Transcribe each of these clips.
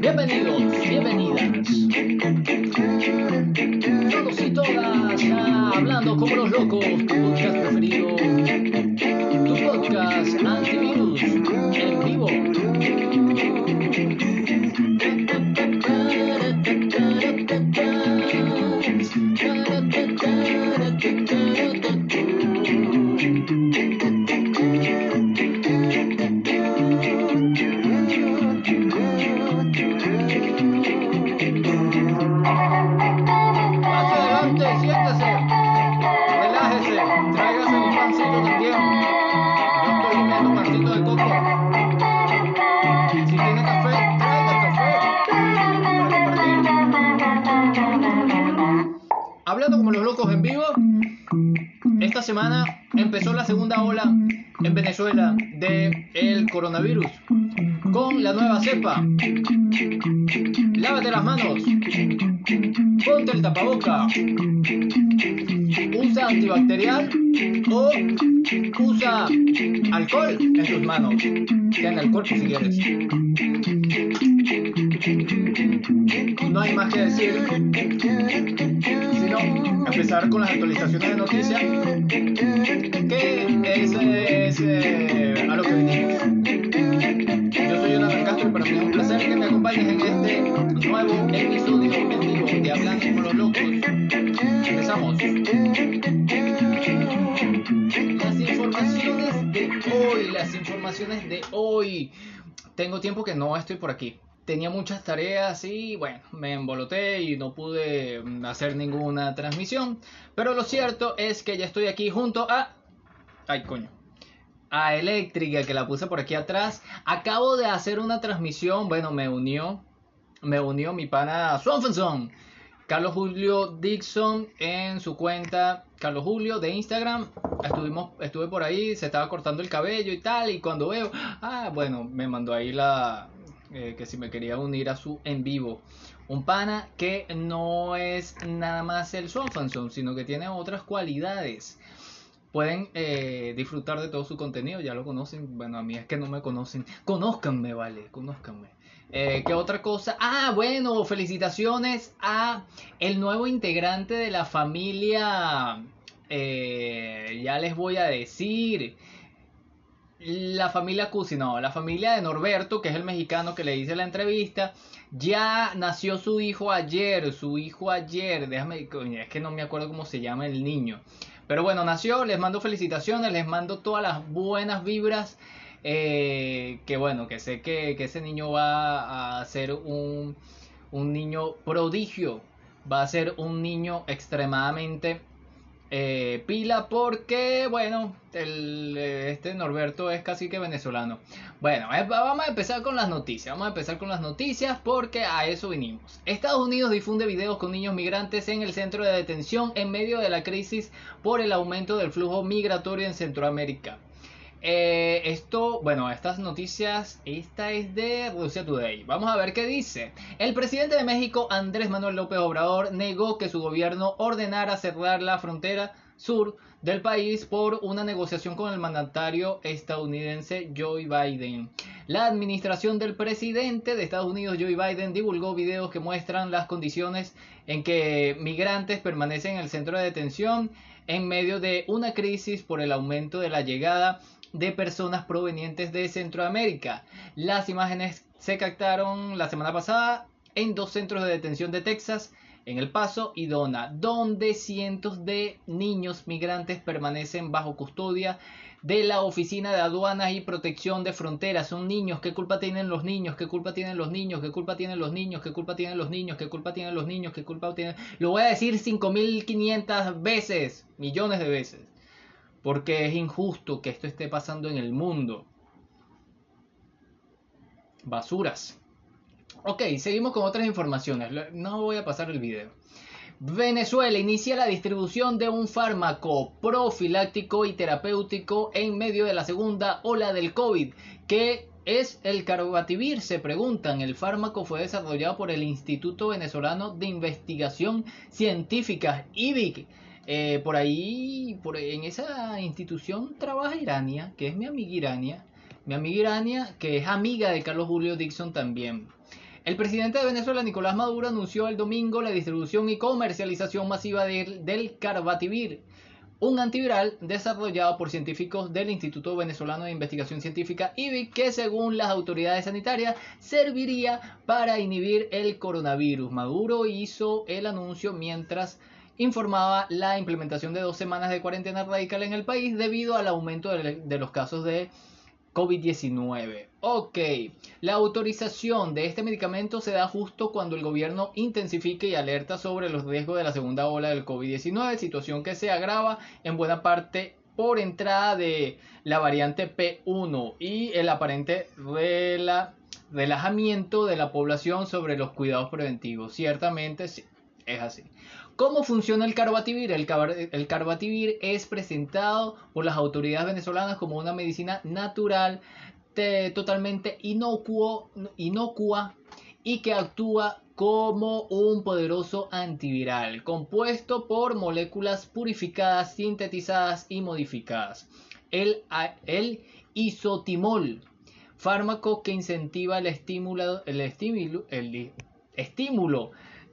Bienvenidos, bienvenidos. Lávate las manos. Ponte el tapaboca. Usa antibacterial o usa alcohol en tus manos. Que en el cuerpo si quieres. No hay más que decir. Sino empezar con las actualizaciones de noticias. Que es, que no estoy por aquí. Tenía muchas tareas y bueno, me emboloté y no pude mm, hacer ninguna transmisión. Pero lo cierto es que ya estoy aquí junto a... Ay, coño a Eléctrica, que la puse por aquí atrás. Acabo de hacer una transmisión, bueno, me unió, me unió mi pana Swanson, Carlos Julio Dixon en su cuenta Carlos Julio de Instagram. Estuvimos, estuve por ahí, se estaba cortando el cabello y tal, y cuando veo, ah, bueno, me mandó ahí la eh, que si me quería unir a su en vivo. Un pana que no es nada más el Swanson, sino que tiene otras cualidades pueden eh, disfrutar de todo su contenido, ya lo conocen, bueno, a mí es que no me conocen, conózcanme, vale, conózcanme. Eh, ¿Qué otra cosa? Ah, bueno, felicitaciones a el nuevo integrante de la familia, eh, ya les voy a decir, la familia Cusi, no, la familia de Norberto, que es el mexicano que le hice la entrevista, ya nació su hijo ayer, su hijo ayer, déjame, es que no me acuerdo cómo se llama el niño. Pero bueno, nació, les mando felicitaciones, les mando todas las buenas vibras. eh, que bueno, que sé que, que ese niño va a ser un, un niño prodigio. Va a ser un niño extremadamente eh, pila porque, bueno, el, eh, este Norberto es casi que venezolano. Bueno, eh, vamos a empezar con las noticias. Vamos a empezar con las noticias porque a eso vinimos. Estados Unidos difunde videos con niños migrantes en el centro de detención en medio de la crisis por el aumento del flujo migratorio en Centroamérica. Eh, esto, bueno, estas noticias, esta es de Rusia Today. Vamos a ver qué dice. El presidente de México, Andrés Manuel López Obrador, negó que su gobierno ordenara cerrar la frontera sur del país por una negociación con el mandatario estadounidense Joe Biden. La administración del presidente de Estados Unidos, Joe Biden, divulgó videos que muestran las condiciones en que migrantes permanecen en el centro de detención en medio de una crisis por el aumento de la llegada de personas provenientes de Centroamérica. Las imágenes se captaron la semana pasada en dos centros de detención de Texas, en El Paso y Dona, donde cientos de niños migrantes permanecen bajo custodia de la Oficina de Aduanas y Protección de Fronteras. Son niños, ¿qué culpa tienen los niños? ¿Qué culpa tienen los niños? ¿Qué culpa tienen los niños? ¿Qué culpa tienen los niños? ¿Qué culpa tienen los niños? ¿Qué culpa tienen? Lo voy a decir 5500 veces, millones de veces porque es injusto que esto esté pasando en el mundo. Basuras. Ok, seguimos con otras informaciones. No voy a pasar el video. Venezuela inicia la distribución de un fármaco profiláctico y terapéutico en medio de la segunda ola del COVID, que es el Carbativir, se preguntan. El fármaco fue desarrollado por el Instituto Venezolano de Investigación Científica, IBIC. Eh, por ahí, por, en esa institución trabaja Irania, que es mi amiga Irania. mi amiga Irania, que es amiga de Carlos Julio Dixon también. El presidente de Venezuela, Nicolás Maduro, anunció el domingo la distribución y comercialización masiva del Carbativir, un antiviral desarrollado por científicos del Instituto Venezolano de Investigación Científica IBIC que según las autoridades sanitarias serviría para inhibir el coronavirus. Maduro hizo el anuncio mientras informaba la implementación de dos semanas de cuarentena radical en el país debido al aumento de, los casos de COVID-19. Ok, la autorización de este medicamento se da justo cuando el gobierno intensifique y alerta sobre los riesgos de la segunda ola del COVID-19, situación que se agrava en buena parte por entrada de la variante P1 y el aparente relajamiento de la población sobre los cuidados preventivos. Ciertamente sí, es así. ¿Cómo funciona el carbativir? El, carbativir es presentado por las autoridades venezolanas como una medicina natural, totalmente inocuo, inocua y que actúa como un poderoso antiviral, compuesto por moléculas purificadas, sintetizadas y modificadas. El, isotimol, fármaco que incentiva el estímulo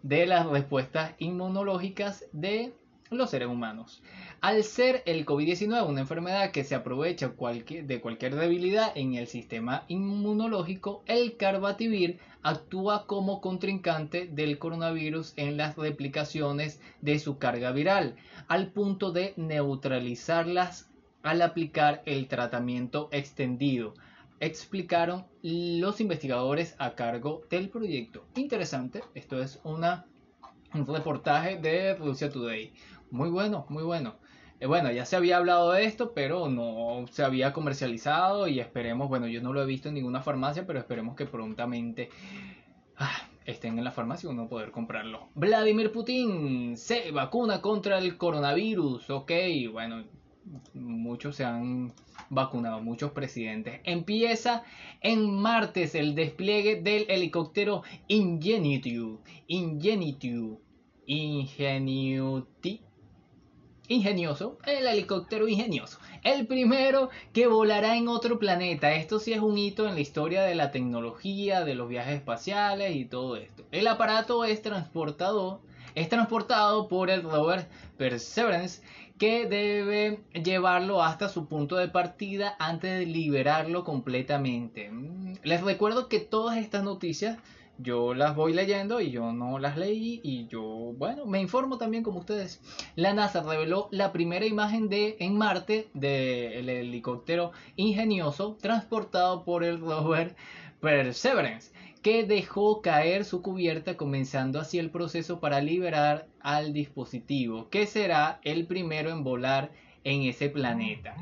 de las respuestas inmunológicas de los seres humanos. Al ser el COVID-19 una enfermedad que se aprovecha de cualquier debilidad en el sistema inmunológico, el carbativir actúa como contrincante del coronavirus en las replicaciones de su carga viral, al punto de neutralizarlas al aplicar el tratamiento extendido explicaron los investigadores a cargo del proyecto. Interesante, esto es un reportaje de Rusia Today. Muy bueno, muy bueno. Eh, bueno, ya se había hablado de esto, pero no se había comercializado y esperemos, bueno, yo no lo he visto en ninguna farmacia, pero esperemos que prontamente ah, estén en la farmacia y uno poder comprarlo. Vladimir Putin se vacuna contra el coronavirus. Ok, bueno, muchos se han vacunado, muchos presidentes. Empieza en martes el despliegue del helicóptero Ingenuity. Ingenuity. Ingenuity. Ingenioso, el helicóptero ingenioso. El primero que volará en otro planeta. Esto sí es un hito en la historia de la tecnología, de los viajes espaciales y todo esto. El aparato es transportado, es transportado por el rover Perseverance que debe llevarlo hasta su punto de partida antes de liberarlo completamente. Mm, les recuerdo que todas estas noticias yo las voy leyendo y yo no las leí y yo, bueno, me informo también como ustedes. La NASA reveló la primera imagen de en Marte del helicóptero ingenioso transportado por el rover Perseverance que dejó caer su cubierta comenzando así el proceso para liberar al dispositivo, que será el primero en volar en ese planeta.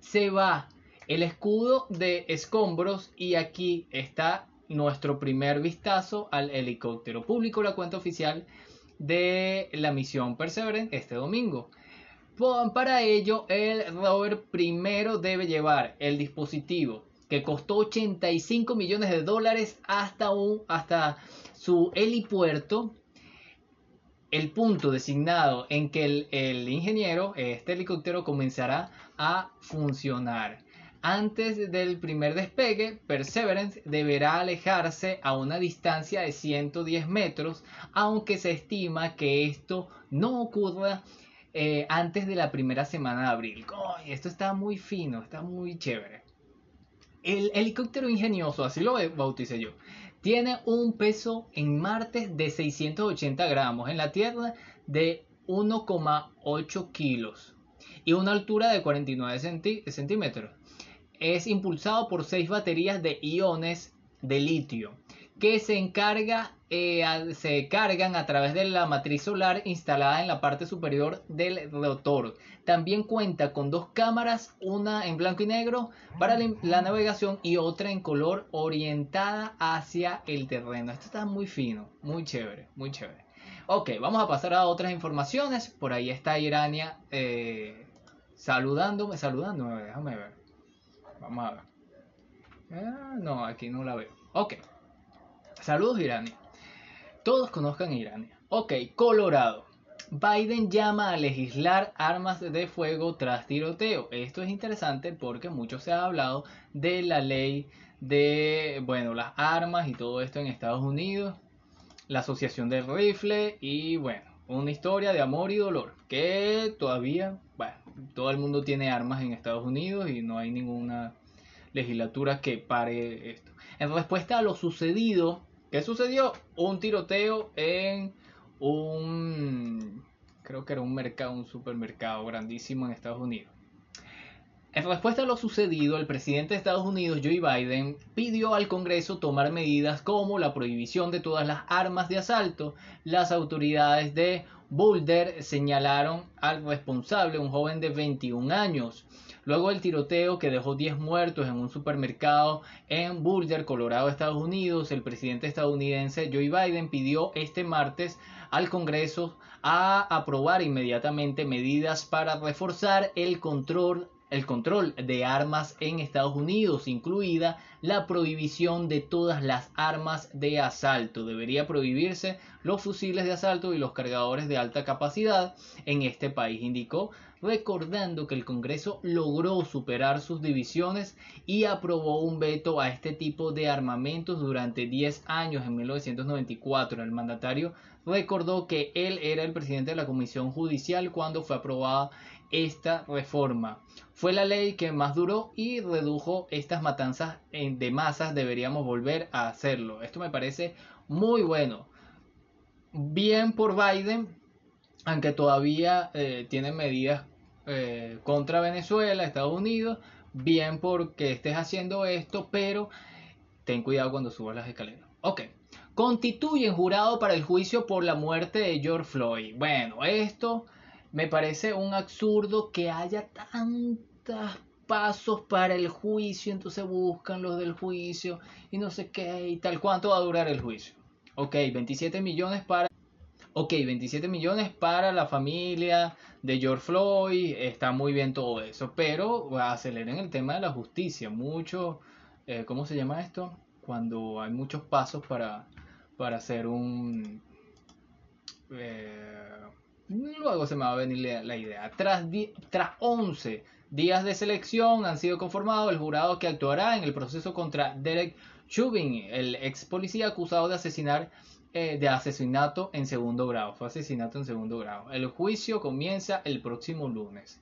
Se va el escudo de escombros y aquí está nuestro primer vistazo al helicóptero. Público la cuenta oficial de la misión Perseverance este domingo. Para ello, el rover primero debe llevar el dispositivo que costó 85 millones de dólares hasta, un, hasta su helipuerto, el punto designado en que el, el ingeniero, este helicóptero, comenzará a funcionar. Antes del primer despegue, Perseverance deberá alejarse a una distancia de 110 metros, aunque se estima que esto no ocurra eh, antes de la primera semana de abril. esto está muy fino, está muy chévere. El helicóptero ingenioso, así lo bauticé yo, tiene un peso en Marte de 680 gramos, en la Tierra de 1,8 kilos y una altura de 49 centímetros. Es impulsado por seis baterías de iones de litio que se encarga eh, se cargan a través de la matriz solar instalada en la parte superior del rotor. También cuenta con dos cámaras, una en blanco y negro para la navegación y otra en color orientada hacia el terreno. Esto está muy fino, muy chévere, muy chévere. Ok, vamos a pasar a otras informaciones. Por ahí está Irania eh, saludándome, saludándome, déjame ver. Vamos a ver. Ah, no, aquí no la veo. Ok. Saludos Irania. Todos conozcan Irania. Ok, Colorado. Biden llama a legislar armas de fuego tras tiroteo. Esto es interesante porque mucho se ha hablado de la ley de, bueno, las armas y todo esto en Estados Unidos, la asociación del rifle y, bueno, una historia de amor y dolor que todavía, bueno, todo el mundo tiene armas en Estados Unidos y no hay ninguna legislatura que pare esto. En respuesta a lo sucedido, ¿qué sucedió? Un tiroteo en un, creo que era un mercado, un supermercado grandísimo en Estados Unidos. En respuesta a lo sucedido, el presidente de Estados Unidos, Joe Biden, pidió al Congreso tomar medidas como la prohibición de todas las armas de asalto. Las autoridades de Boulder señalaron al responsable, un joven de 21 años. Luego del tiroteo que dejó 10 muertos en un supermercado en Boulder, Colorado, Estados Unidos, el presidente estadounidense Joe Biden pidió este martes al Congreso a aprobar inmediatamente medidas para reforzar el control el control de armas en Estados Unidos, incluida la prohibición de todas las armas de asalto. Debería prohibirse los fusiles de asalto y los cargadores de alta capacidad en este país, indicó, recordando que el Congreso logró superar sus divisiones y aprobó un veto a este tipo de armamentos durante 10 años en 1994. El mandatario recordó que él era el presidente de la Comisión Judicial cuando fue aprobada esta reforma. Fue la ley que más duró y redujo estas matanzas de masas. Deberíamos volver a hacerlo. Esto me parece muy bueno. Bien por Biden, aunque todavía eh, tiene medidas eh, contra Venezuela, Estados Unidos. Bien porque estés haciendo esto, pero ten cuidado cuando subas las escaleras. Ok. Constituyen jurado para el juicio por la muerte de George Floyd. Bueno, esto me parece un absurdo que haya tantos pasos para el juicio, entonces buscan los del juicio y no sé qué y tal. ¿Cuánto va a durar el juicio? Ok, 27 millones para... Ok, 27 millones para la familia de George Floyd, está muy bien todo eso, pero aceleren el tema de la justicia, mucho, eh, ¿cómo se llama esto? Cuando hay muchos pasos para, para hacer un... Eh, Luego se me va a venir la, idea. Tras, tras 11 días de selección han sido conformados el jurado que actuará en el proceso contra Derek Chauvin, el ex policía acusado de asesinar eh, de asesinato en segundo grado. Fue asesinato en segundo grado. El juicio comienza el próximo lunes.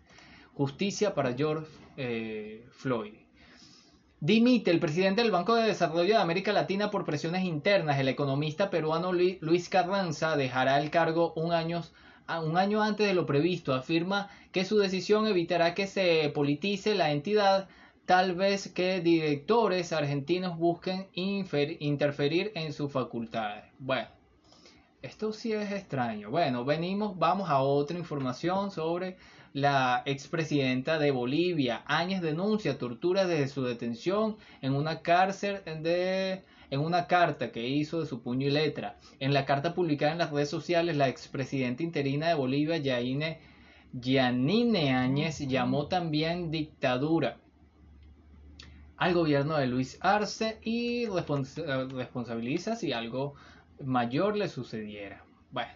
Justicia para George eh, Floyd. Dimite el presidente del Banco de Desarrollo de América Latina por presiones internas. El economista peruano Luis Carranza dejará el cargo un año un año antes de lo previsto. Afirma que su decisión evitará que se politice la entidad, tal vez que directores argentinos busquen interferir en sus facultades. Bueno, esto sí es extraño. Bueno, venimos, vamos a otra información sobre la expresidenta de Bolivia. Años denuncia tortura desde su detención en una cárcel de en una carta que hizo de su puño y letra. En la carta publicada en las redes sociales, la expresidenta interina de Bolivia, Yaine, Yanine Áñez, llamó también dictadura al gobierno de Luis Arce y responsabiliza si algo mayor le sucediera. Bueno,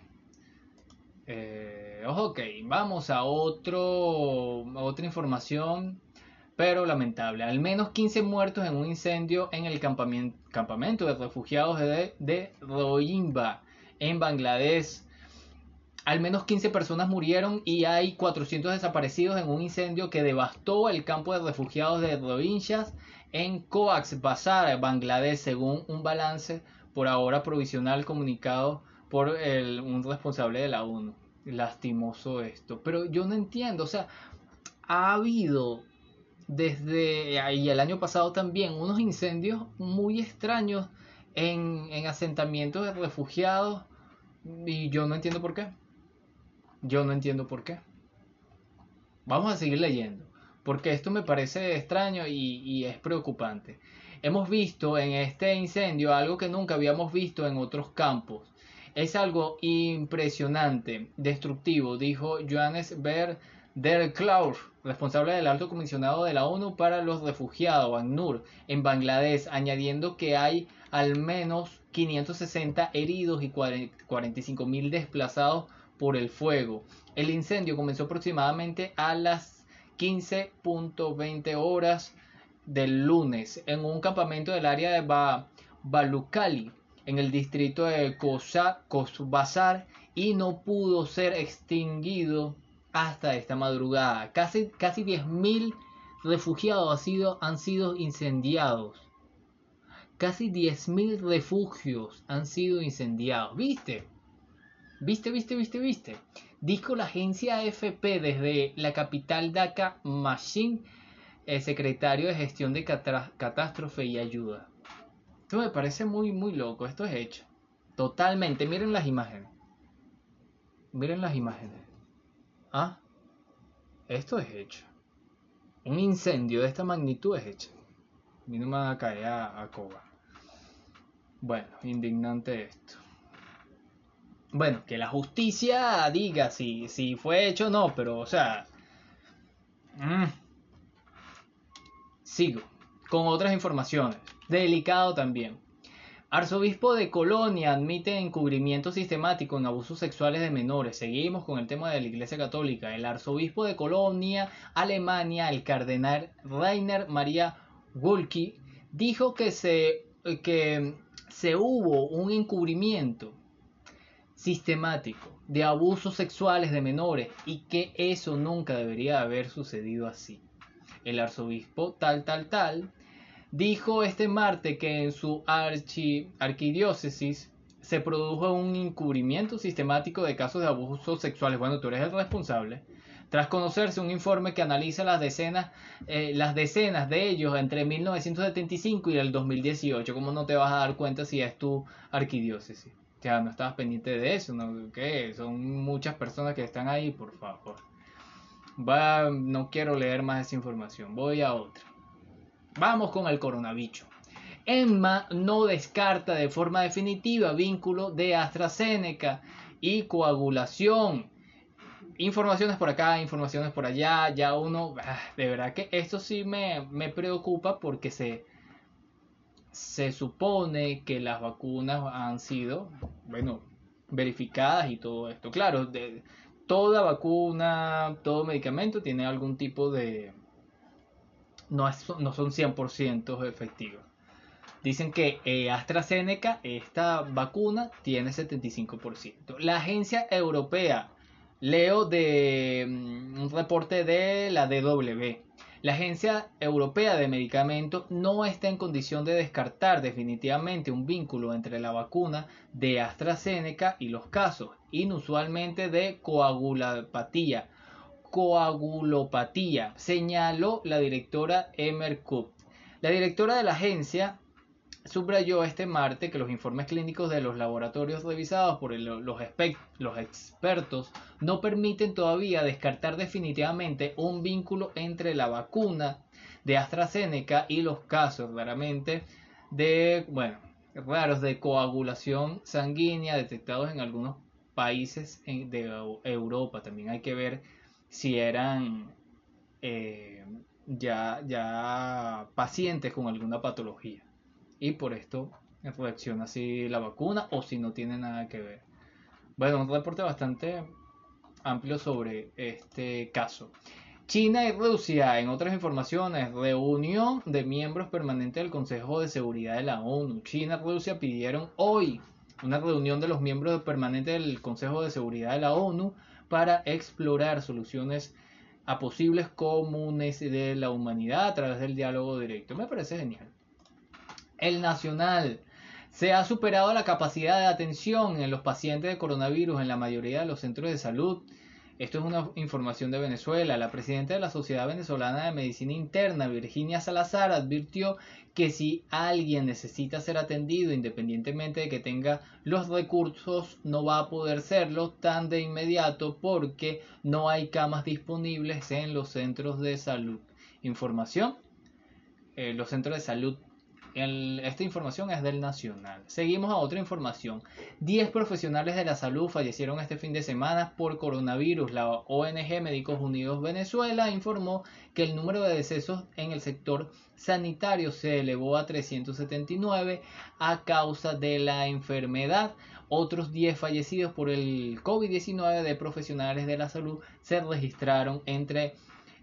eh, ok, vamos a otro, otra información pero lamentable. Al menos 15 muertos en un incendio en el campamento, de refugiados de, de Rohingya en Bangladesh. Al menos 15 personas murieron y hay 400 desaparecidos en un incendio que devastó el campo de refugiados de Rohingya en Coax Bazar, Bangladesh, según un balance por ahora provisional comunicado por un responsable de la ONU. Lastimoso esto. Pero yo no entiendo, o sea, ha habido desde ahí el año pasado también unos incendios muy extraños en, en asentamientos de refugiados y yo no entiendo por qué. Yo no entiendo por qué. Vamos a seguir leyendo, porque esto me parece extraño y, es preocupante. Hemos visto en este incendio algo que nunca habíamos visto en otros campos. Es algo impresionante, destructivo, dijo Johannes Ver Der Klaus, responsable del alto comisionado de la ONU para los refugiados, ACNUR, en Bangladesh, añadiendo que hay al menos 560 heridos y 45.000 desplazados por el fuego. El incendio comenzó aproximadamente a las 15.20 horas del lunes en un campamento del área de ba Balucali, en el distrito de Kosbazar, y no pudo ser extinguido hasta esta madrugada. Casi, casi 10.000 refugiados han sido, han sido incendiados. Casi 10.000 refugios han sido incendiados. ¿Viste? ¿Viste, viste, viste, viste? Dijo la agencia AFP desde la capital Dhaka, Machine, el secretario de gestión de catástrofe y ayuda. Esto me parece muy, muy loco. Esto es hecho. Totalmente. Miren las imágenes. Miren las imágenes. Ah, esto es hecho. Un incendio de esta magnitud es hecho. A mí no me a caer a coba. Bueno, indignante esto. Bueno, que la justicia diga si, si fue hecho o no, pero o sea... Mm. Sigo con otras informaciones. Delicado también. Arzobispo de Colonia admite encubrimiento sistemático en abusos sexuales de menores. Seguimos con el tema de la Iglesia Católica. El arzobispo de Colonia, Alemania, el cardenal Rainer Maria Wulki, dijo que se, que se hubo un encubrimiento sistemático de abusos sexuales de menores y que eso nunca debería haber sucedido así. El arzobispo tal tal tal dijo este martes que en su arquidiócesis se produjo un encubrimiento sistemático de casos de abusos sexuales. Bueno, tú eres el responsable. Tras conocerse un informe que analiza las decenas, eh, las decenas de ellos entre 1975 y el 2018, ¿cómo no te vas a dar cuenta si es tu arquidiócesis? Ya no estabas pendiente de eso, ¿no? ¿Qué? Son muchas personas que están ahí, por favor. Va, no quiero leer más esa información, voy a otra. Vamos con el coronavirus. Emma no descarta de forma definitiva vínculo de AstraZeneca y coagulación. Informaciones por acá, informaciones por allá, ya uno, ah, de verdad que esto sí me, me preocupa porque se, se supone que las vacunas han sido, bueno, verificadas y todo esto. Claro, de, toda vacuna, todo medicamento tiene algún tipo de... No, no son 100% efectivos. Dicen que eh, AstraZeneca, esta vacuna, tiene 75%. La agencia europea, leo de mm, un reporte de la DW, la Agencia Europea de Medicamentos no está en condición de descartar definitivamente un vínculo entre la vacuna de AstraZeneca y los casos inusualmente de coagulopatía. Coagulopatía, señaló la directora Emer Kupp. La directora de la agencia subrayó este martes que los informes clínicos de los laboratorios revisados por los, expertos no permiten todavía descartar definitivamente un vínculo entre la vacuna de AstraZeneca y los casos claramente de, bueno, raros de coagulación sanguínea detectados en algunos países de Europa. También hay que ver si eran eh, ya, ya pacientes con alguna patología y por esto reacciona así la vacuna o si no tiene nada que ver. Bueno, un reporte bastante amplio sobre este caso. China y Rusia, en otras informaciones, reunión de miembros permanentes del Consejo de Seguridad de la ONU. China y Rusia pidieron hoy una reunión de los miembros permanentes del Consejo de Seguridad de la ONU para explorar soluciones a posibles comunes de la humanidad a través del diálogo directo. Me parece genial el nacional. Se ha superado la capacidad de atención en los pacientes de coronavirus en la mayoría de los centros de salud. Esto es una información de Venezuela. La presidenta de la Sociedad Venezolana de Medicina Interna, Virginia Salazar, advirtió que si alguien necesita ser atendido independientemente de que tenga los recursos, no va a poder serlo tan de inmediato porque no hay camas disponibles en los centros de salud. Información. Eh, los centros de salud esta información es del Nacional. Seguimos a otra información. 10 profesionales de la salud fallecieron este fin de semana por coronavirus. La ONG Médicos Unidos Venezuela informó que el número de decesos en el sector sanitario se elevó a 379 a causa de la enfermedad. Otros 10 fallecidos por el COVID-19 de profesionales de la salud se registraron entre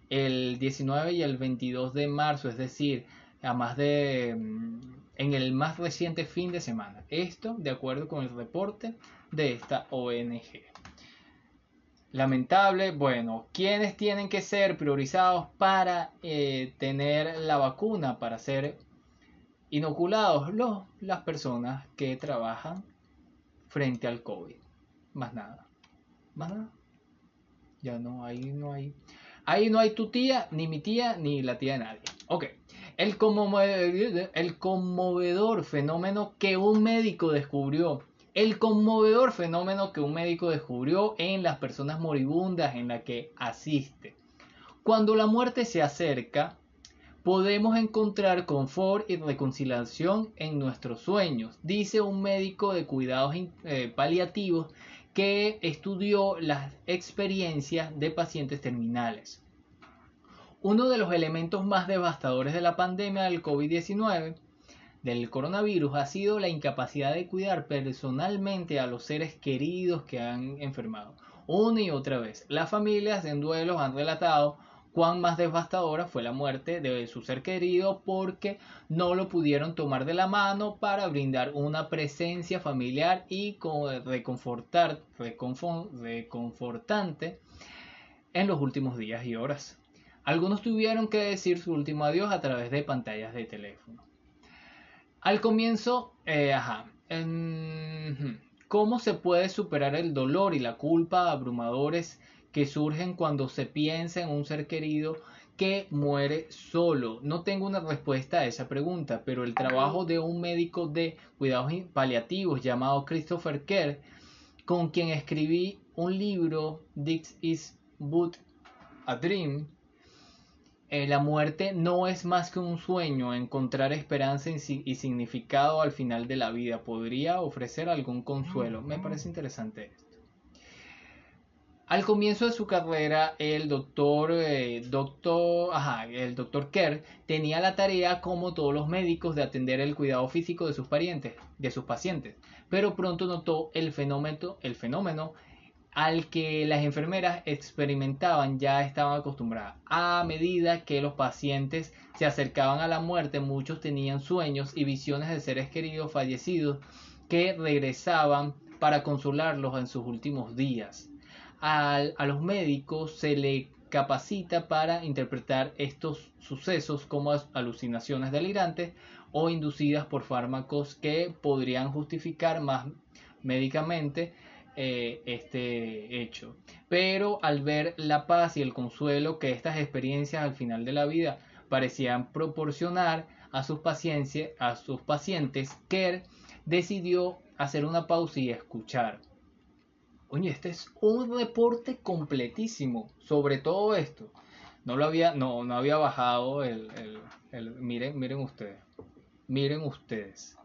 el 19 y el 22 de marzo, es decir, a más de mm, en el más reciente fin de semana. Esto de acuerdo con el reporte de esta ONG. Lamentable, bueno, ¿quiénes tienen que ser priorizados para eh, tener la vacuna, para ser inoculados? Las personas que trabajan frente al COVID. Más nada. Más nada. Ya no, ahí no hay. Ahí no hay tu tía, ni mi tía, ni la tía de nadie. Ok. El conmovedor, fenómeno que un médico descubrió. El conmovedor fenómeno que un médico descubrió en las personas moribundas en la que asiste. Cuando la muerte se acerca, podemos encontrar confort y reconciliación en nuestros sueños, dice un médico de cuidados eh, paliativos que estudió las experiencias de pacientes terminales. Uno de los elementos más devastadores de la pandemia del COVID-19, del coronavirus, ha sido la incapacidad de cuidar personalmente a los seres queridos que han enfermado. Una y otra vez, las familias en duelos han relatado cuán más devastadora fue la muerte de su ser querido porque no lo pudieron tomar de la mano para brindar una presencia familiar y reconfortar, reconfortante en los últimos días y horas. Algunos tuvieron que decir su último adiós a través de pantallas de teléfono. Al comienzo, eh, ajá, ¿cómo se puede superar el dolor y la culpa abrumadores que surgen cuando se piensa en un ser querido que muere solo? No tengo una respuesta a esa pregunta, pero el trabajo de un médico de cuidados paliativos llamado Christopher Kerr, con quien escribí un libro, This is But a Dream, eh, la muerte no es más que un sueño, encontrar esperanza y significado al final de la vida. Podría ofrecer algún consuelo. Me parece interesante esto. Al comienzo de su carrera, el doctor, eh, doctor, el doctor Kerr tenía la tarea, como todos los médicos, de atender el cuidado físico de sus parientes, de sus pacientes. Pero pronto notó el fenómeno, el fenómeno al que las enfermeras experimentaban ya estaban acostumbradas. A medida que los pacientes se acercaban a la muerte, muchos tenían sueños y visiones de seres queridos fallecidos que regresaban para consolarlos en sus últimos días a los médicos se le capacita para interpretar estos sucesos como alucinaciones delirantes o inducidas por fármacos que podrían justificar más médicamente eh, este hecho. Pero al ver la paz y el consuelo que estas experiencias al final de la vida parecían proporcionar a sus, a sus pacientes, Kerr decidió hacer una pausa y escuchar. Oye, este es un reporte completísimo sobre todo esto. No lo había, no, no había bajado el, el, miren, miren ustedes. Miren ustedes.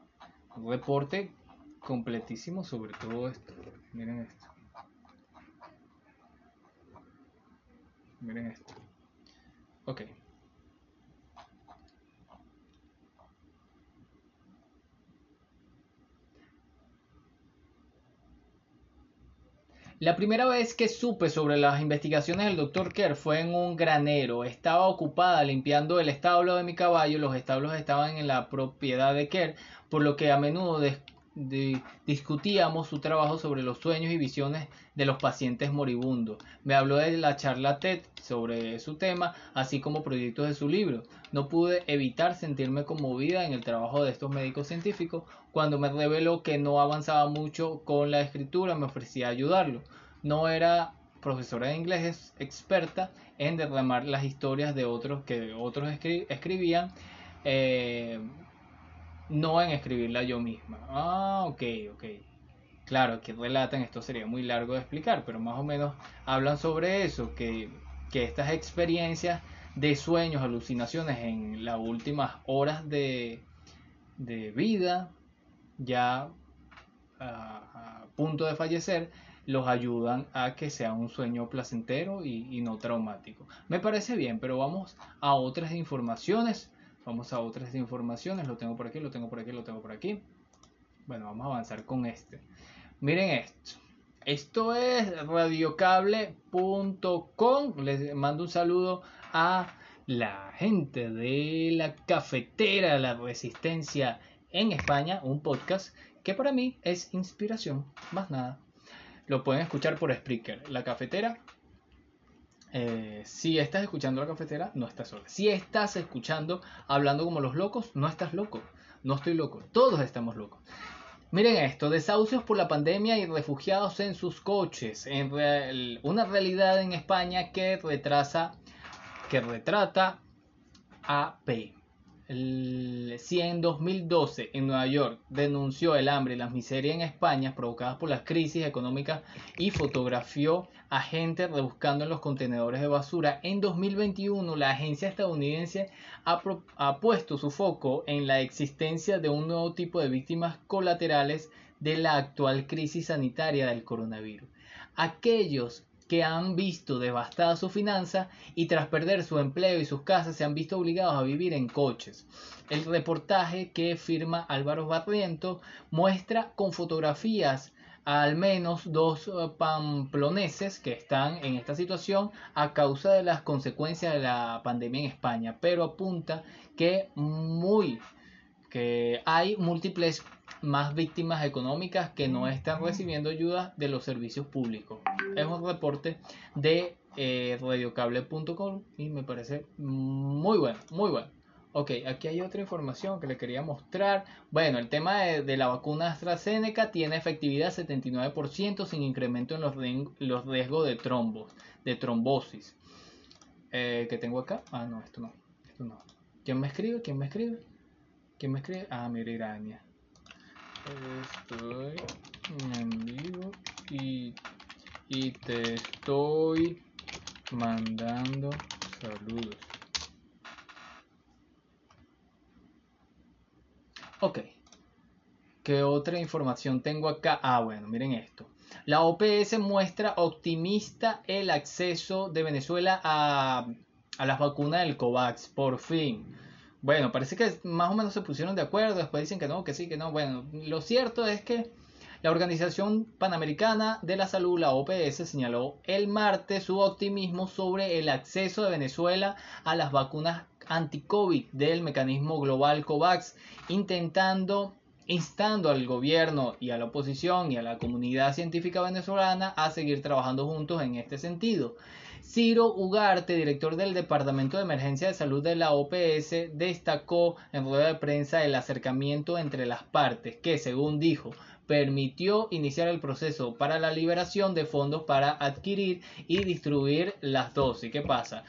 Un reporte completísimo sobre todo esto. Miren esto. Miren esto. Ok. La primera vez que supe sobre las investigaciones del Dr. Kerr fue en un granero. Estaba ocupada limpiando el establo de mi caballo. Los establos estaban en la propiedad de Kerr, por lo que a menudo discutíamos su trabajo sobre los sueños y visiones de los pacientes moribundos. Me habló de la charla TED sobre su tema, así como proyectos de su libro. No pude evitar sentirme conmovida en el trabajo de estos médicos científicos. Cuando me reveló que no avanzaba mucho con la escritura, me ofrecía ayudarlo. No era profesora de inglés experta en derramar las historias de otros que otros escribían. Eh, no en escribirla yo misma. Ah, ok, ok. Claro, que relatan, esto sería muy largo de explicar, pero más o menos hablan sobre eso, que, que estas experiencias de sueños, alucinaciones en las últimas horas de, de vida, ya a, punto de fallecer, los ayudan a que sea un sueño placentero y, no traumático. Me parece bien, pero vamos a otras informaciones. Vamos a otras informaciones. Lo tengo por aquí, lo tengo por aquí, lo tengo por aquí. Bueno, vamos a avanzar con este. Miren esto. Esto es radiocable.com. Les mando un saludo a la gente de la cafetera La Resistencia en España, un podcast que para mí es inspiración, más nada. Lo pueden escuchar por Spreaker. La cafetera. Eh, si estás escuchando la cafetera, no estás sola. Si estás escuchando hablando como los locos, no estás loco. No estoy loco. Todos estamos locos. Miren esto, desahucios por la pandemia y refugiados en sus coches. En una realidad en España que retrasa, que retrata Si en 2012 en Nueva York denunció el hambre y las miserias en España provocadas por las crisis económicas y fotografió a gente rebuscando en los contenedores de basura, en 2021 la agencia estadounidense ha, ha puesto su foco en la existencia de un nuevo tipo de víctimas colaterales de la actual crisis sanitaria del coronavirus. Aquellos que han visto devastada su finanza y tras perder su empleo y sus casas se han visto obligados a vivir en coches. El reportaje que firma Álvaro Barriento muestra con fotografías a al menos dos eh, pamploneses que están en esta situación a causa de las consecuencias de la pandemia en España, pero apunta que muy que hay múltiples más víctimas económicas que no están recibiendo ayuda de los servicios públicos. Es un reporte de eh, radiocable.com y me parece muy bueno, muy bueno. Ok, aquí hay otra información que le quería mostrar. Bueno, el tema de, la vacuna AstraZeneca tiene efectividad 79% sin incremento en los, los riesgos de trombos, de trombosis. Eh, ¿Qué tengo acá? Ah, no, esto no, esto no. ¿Quién me escribe? ¿Quién me escribe? ¿Quién me escribe? Ah, mira, Irania. Estoy en vivo y, y te estoy mandando saludos. Ok. ¿Qué otra información tengo acá? Ah, bueno, miren esto. La OPS muestra optimista el acceso de Venezuela a, a las vacunas del COVAX. Por fin. Bueno, parece que más o menos se pusieron de acuerdo, después dicen que no, que sí, que no. Bueno, lo cierto es que la Organización Panamericana de la Salud, la OPS, señaló el martes su optimismo sobre el acceso de Venezuela a las vacunas anti-COVID del mecanismo global COVAX, intentando instando al gobierno y a la oposición y a la comunidad científica venezolana a seguir trabajando juntos en este sentido. Ciro Ugarte, director del Departamento de Emergencia de Salud de la OPS, destacó en rueda de prensa el acercamiento entre las partes que, según dijo, permitió iniciar el proceso para la liberación de fondos para adquirir y distribuir las dosis. ¿Qué pasa?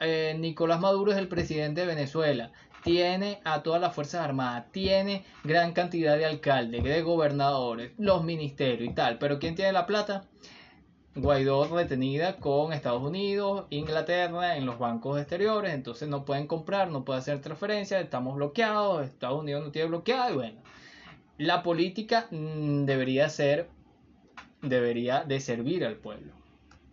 Eh, Nicolás Maduro es el presidente de Venezuela, tiene a todas las Fuerzas Armadas, tiene gran cantidad de alcaldes, de gobernadores, los ministerios y tal, pero ¿quién tiene la plata? Guaidó retenida con Estados Unidos, Inglaterra en los bancos exteriores, entonces no pueden comprar, no pueden hacer transferencias, estamos bloqueados, Estados Unidos no tiene bloqueado y bueno, la política mm, debería ser, debería de servir al pueblo,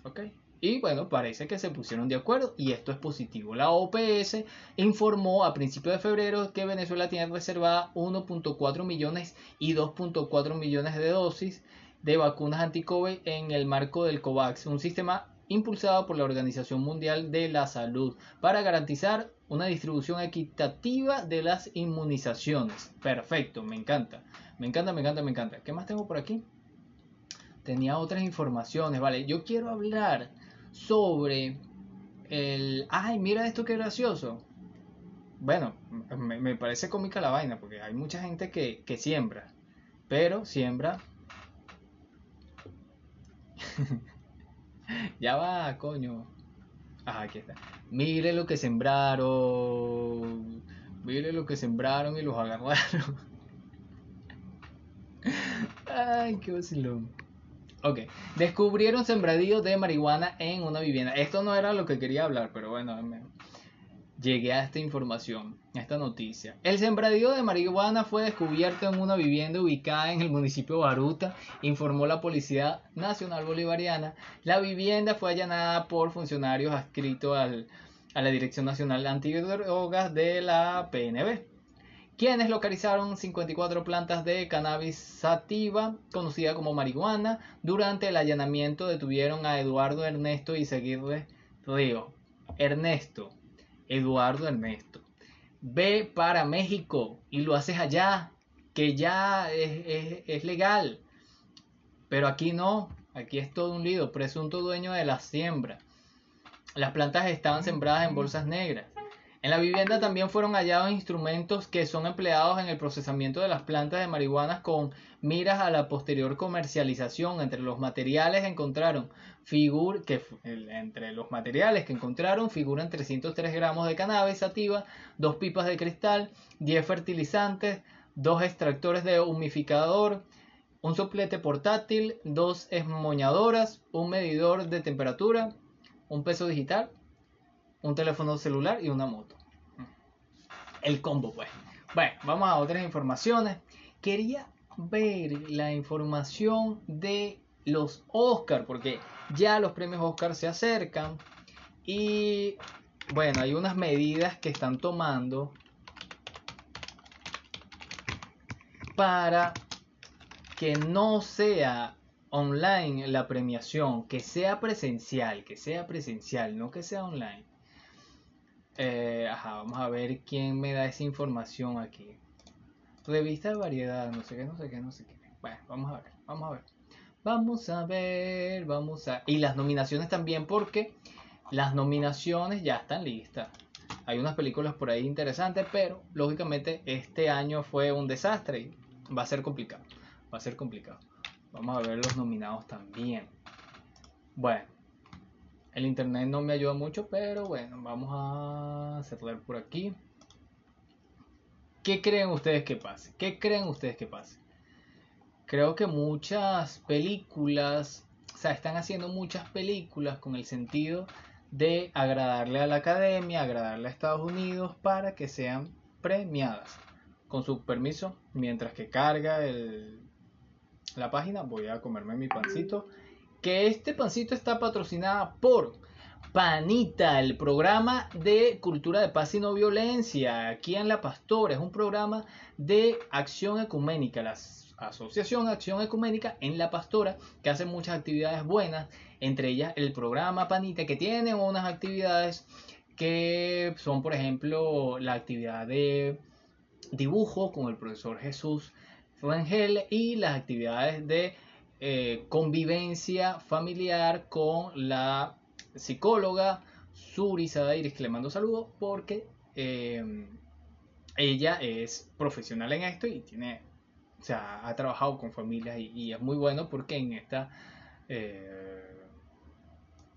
¿ok? Y bueno, parece que se pusieron de acuerdo y esto es positivo. La OPS informó a principios de febrero que Venezuela tiene reservada 1.4 millones y 2.4 millones de dosis de vacunas anti-COVID en el marco del COVAX, un sistema impulsado por la Organización Mundial de la Salud para garantizar una distribución equitativa de las inmunizaciones. Perfecto, me encanta. Me encanta, me encanta, me encanta. ¿Qué más tengo por aquí? Tenía otras informaciones, vale. Yo quiero hablar sobre el... Ay, mira esto qué gracioso. Bueno, me, parece cómica la vaina porque hay mucha gente que, que siembra, pero siembra ya va, coño. Ajá, aquí está. Mire lo que sembraron. Mire lo que sembraron y los agarraron. Ay, qué vacilón. Ok, descubrieron sembradíos de marihuana en una vivienda. Esto no era lo que quería hablar, pero bueno. Llegué a esta información, a esta noticia. El sembradío de marihuana fue descubierto en una vivienda ubicada en el municipio de Baruta, informó la Policía Nacional Bolivariana. La vivienda fue allanada por funcionarios adscritos a la Dirección Nacional Antidrogas de la PNB quienes localizaron 54 plantas de cannabis sativa, conocida como marihuana. Durante el allanamiento detuvieron a Eduardo Ernesto y seguirle Río. Ernesto, Eduardo Ernesto, ve para México y lo haces allá, que ya es, legal. Pero aquí no, aquí es todo un lío, presunto dueño de la siembra. Las plantas estaban sembradas en bolsas negras. En la vivienda también fueron hallados instrumentos que son empleados en el procesamiento de las plantas de marihuana con miras a la posterior comercialización. Entre los materiales encontraron que entre los materiales que encontraron figuran 303 gramos de cannabis sativa, dos pipas de cristal, 10 fertilizantes, dos extractores de humificador, un soplete portátil, dos esmoñadoras, un medidor de temperatura, un peso digital un teléfono celular y una moto. El combo, pues. Bueno, vamos a otras informaciones. Quería ver la información de los Oscars, porque ya los premios Oscar se acercan. Y bueno, hay unas medidas que están tomando para que no sea online la premiación, que sea presencial, que sea presencial, no que sea online. Eh, ajá, vamos a ver quién me da esa información aquí. Revista de variedad, no sé qué, no sé qué, no sé qué. Bueno, vamos a ver, vamos a ver. Vamos a ver, vamos a... Y las nominaciones también porque las nominaciones ya están listas. Hay unas películas por ahí interesantes, pero lógicamente este año fue un desastre y va a ser complicado. Va a ser complicado. Vamos a ver los nominados también. Bueno, el internet no me ayuda mucho, pero bueno, vamos a cerrar por aquí. ¿Qué creen ustedes que pase? ¿Qué creen ustedes que pase? Creo que muchas películas, o sea, están haciendo muchas películas con el sentido de agradarle a la academia, agradarle a Estados Unidos para que sean premiadas. Con su permiso, mientras que carga la página, voy a comerme mi pancito que este pancito está patrocinada por Panita, el programa de cultura de paz y no violencia, aquí en La Pastora. Es un programa de acción ecuménica, la Asociación Acción Ecuménica en La Pastora, que hace muchas actividades buenas, entre ellas el programa Panita, que tiene unas actividades que son, por ejemplo, la actividad de dibujo con el profesor Jesús Rangel y las actividades de eh, convivencia familiar con la psicóloga Suri Sadairis, que le mando saludos porque eh, ella es profesional en esto y tiene, o sea, ha trabajado con familias y, es muy bueno porque en esta, eh,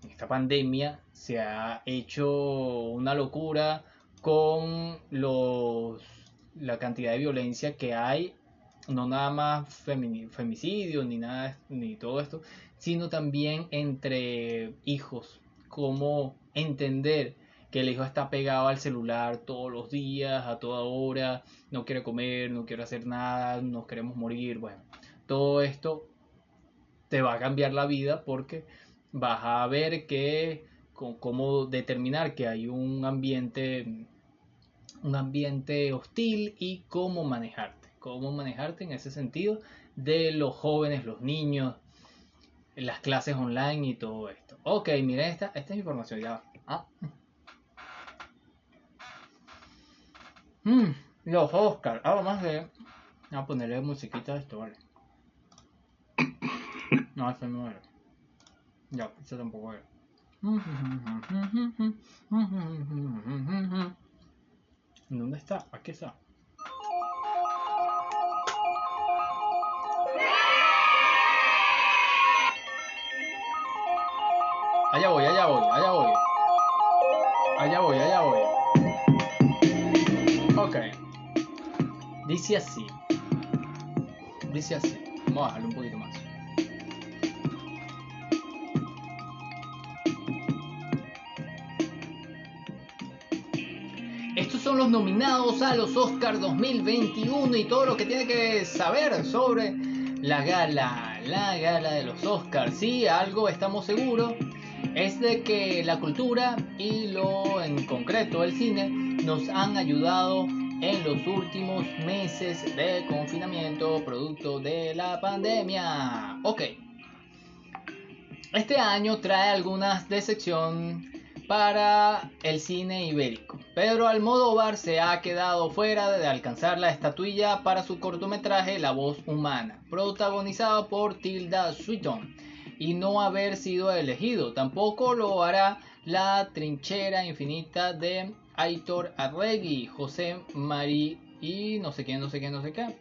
esta pandemia se ha hecho una locura con los la cantidad de violencia que hay no nada más femicidio ni nada ni todo esto, sino también entre hijos, cómo entender que el hijo está pegado al celular todos los días, a toda hora, no quiere comer, no quiere hacer nada, nos queremos morir, bueno, todo esto te va a cambiar la vida porque vas a ver que cómo determinar que hay un ambiente un ambiente hostil y cómo manejarte cómo manejarte en ese sentido de los jóvenes, los niños, las clases online y todo esto. Ok, miren esta, esta es información ya. Ah. Mm, los Oscar. Ah, vamos a ver. Vamos a ponerle musiquita a esto, vale. No, eso no era. Ya, eso tampoco era. ¿Dónde está? Aquí está. Allá voy, allá voy, allá voy. Allá voy, allá voy. Ok. Dice así. Dice así. Vamos a bajarle un poquito más. son los nominados a los Oscars 2021 y todo lo que tiene que saber sobre la gala, la gala de los Oscars. Sí, algo estamos seguros es de que la cultura y lo en concreto el cine nos han ayudado en los últimos meses de confinamiento producto de la pandemia. Ok. Este año trae algunas decepción para el cine ibérico. Pedro Almodóvar se ha quedado fuera de alcanzar la estatuilla para su cortometraje La voz humana, protagonizado por Tilda Swinton, y no haber sido elegido. Tampoco lo hará la trinchera infinita de Aitor Arregui, José Marí y no sé quién, no sé quién, no sé qué.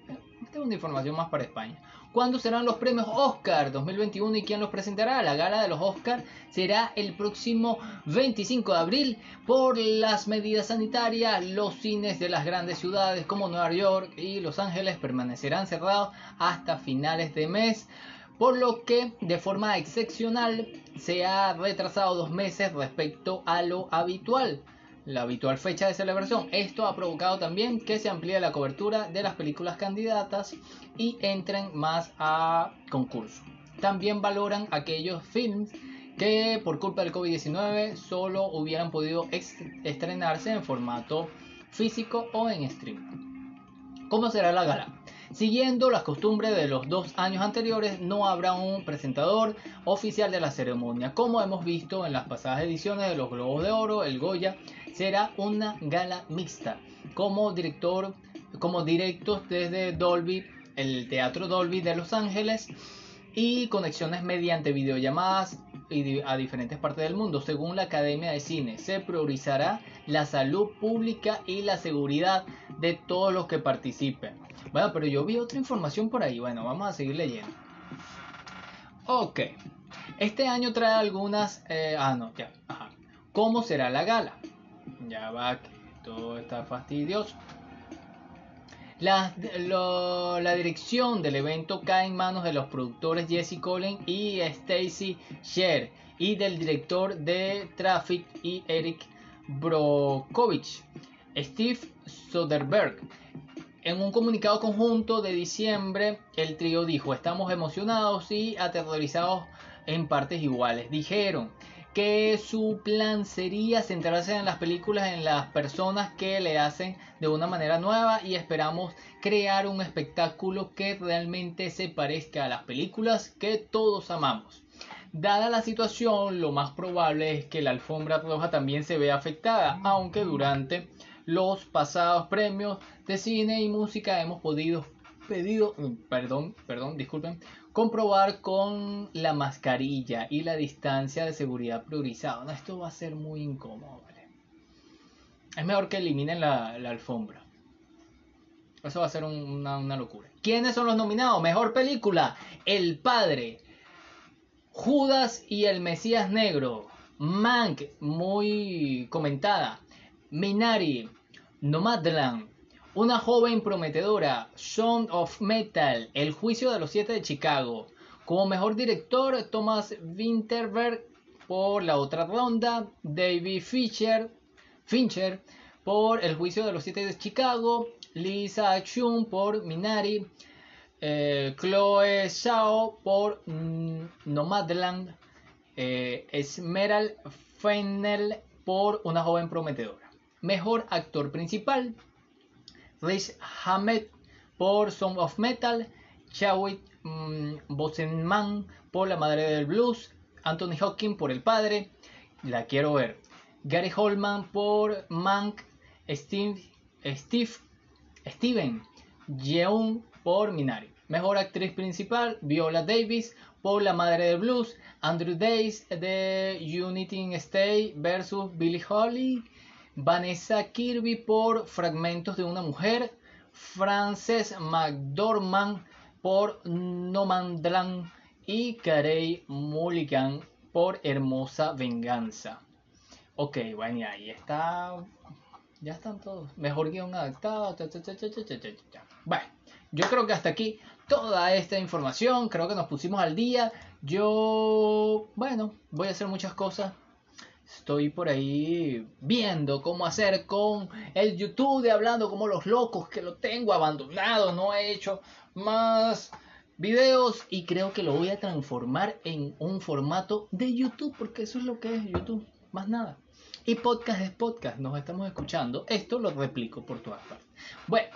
Es una información más para España. ¿Cuándo serán los premios Oscar 2021 y quién los presentará? La gala de los Oscar será el próximo 25 de abril. Por las medidas sanitarias, los cines de las grandes ciudades como Nueva York y Los Ángeles permanecerán cerrados hasta finales de mes. Por lo que de forma excepcional se ha retrasado dos meses respecto a lo habitual la habitual fecha de celebración. Esto ha provocado también que se amplíe la cobertura de las películas candidatas y entren más a concurso. También valoran aquellos films que por culpa del COVID-19 solo hubieran podido estrenarse en formato físico o en stream. ¿Cómo será la gala? Siguiendo las costumbres de los dos años anteriores, no habrá un presentador oficial de la ceremonia. Como hemos visto en las pasadas ediciones de los Globos de Oro, el Goya será una gala mixta. Como director, como directos desde Dolby, el Teatro Dolby de Los Ángeles y conexiones mediante videollamadas a diferentes partes del mundo. Según la Academia de Cine, se priorizará la salud pública y la seguridad de todos los que participen. Bueno, pero yo vi otra información por ahí. Bueno, vamos a seguir leyendo. Ok. Este año trae algunas... Eh, ah, no, ya. Ajá. ¿Cómo será la gala? Ya va, que todo está fastidioso. La, dirección del evento cae en manos de los productores Jesse Collins y Stacy Sher y del director de Traffic y Eric Brokovich, Steve Soderbergh. En un comunicado conjunto de diciembre, el trío dijo, estamos emocionados y aterrorizados en partes iguales. Dijeron que su plan sería centrarse en las películas, en las personas que le hacen de una manera nueva y esperamos crear un espectáculo que realmente se parezca a las películas que todos amamos. Dada la situación, lo más probable es que la alfombra roja también se vea afectada, aunque durante los pasados premios de cine y música hemos podido pedido, perdón, perdón, disculpen, comprobar con la mascarilla y la distancia de seguridad priorizada. esto va a ser muy incómodo. Es mejor que eliminen la, alfombra. Eso va a ser una, una locura. ¿Quiénes son los nominados? Mejor película. El Padre. Judas y el Mesías Negro. Mank, muy comentada. Minari. Nomadland. Una joven prometedora, Son of Metal, El juicio de los siete de Chicago. Como mejor director, Thomas Winterberg por la otra ronda, David Fincher, Fincher por El juicio de los siete de Chicago, Lisa Chung por Minari, eh, Chloe Zhao por mm, Nomadland, eh, Esmeral Fennel por Una joven prometedora. Mejor actor principal, Rich Hamed por Song of Metal, Chadwick mm, Boseman por La Madre del Blues, Anthony Hawking por El Padre, La Quiero Ver, Gary Holman por Mank, Steve, Steve Steven Yeun por Minari. Mejor actriz principal, Viola Davis por La Madre del Blues, Andrew Days de Unity Stay versus Billie Holly Vanessa Kirby por Fragmentos de una mujer, Frances McDormand por Nomadland y Carey Mulligan por Hermosa Venganza. Ok, bueno, y ahí está. Ya están todos. Mejor guion adaptado. bueno, yo creo que hasta aquí toda esta información. Creo que nos pusimos al día. Yo, bueno, voy a hacer muchas cosas estoy por ahí viendo cómo hacer con el YouTube de Hablando como los locos, que lo tengo abandonado, no he hecho más videos y creo que lo voy a transformar en un formato de YouTube, porque eso es lo que es YouTube, más nada. Y podcast es podcast, nos estamos escuchando. Esto lo replico por todas partes. Bueno,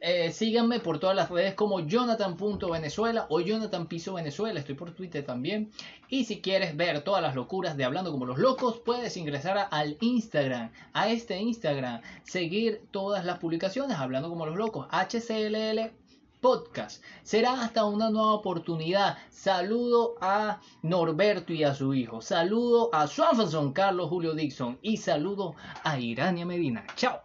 eh, síganme por todas las redes como jonathan.venezuela o jonathan piso venezuela. Estoy por Twitter también. Y si quieres ver todas las locuras de Hablando como los locos, puedes ingresar al Instagram, a este Instagram, seguir todas las publicaciones Hablando como los locos, HCLL podcast. Será hasta una nueva oportunidad. Saludo a Norberto y a su hijo. Saludo a Swanson Carlos Julio Dixon. Y saludo a Irania Medina. Chao.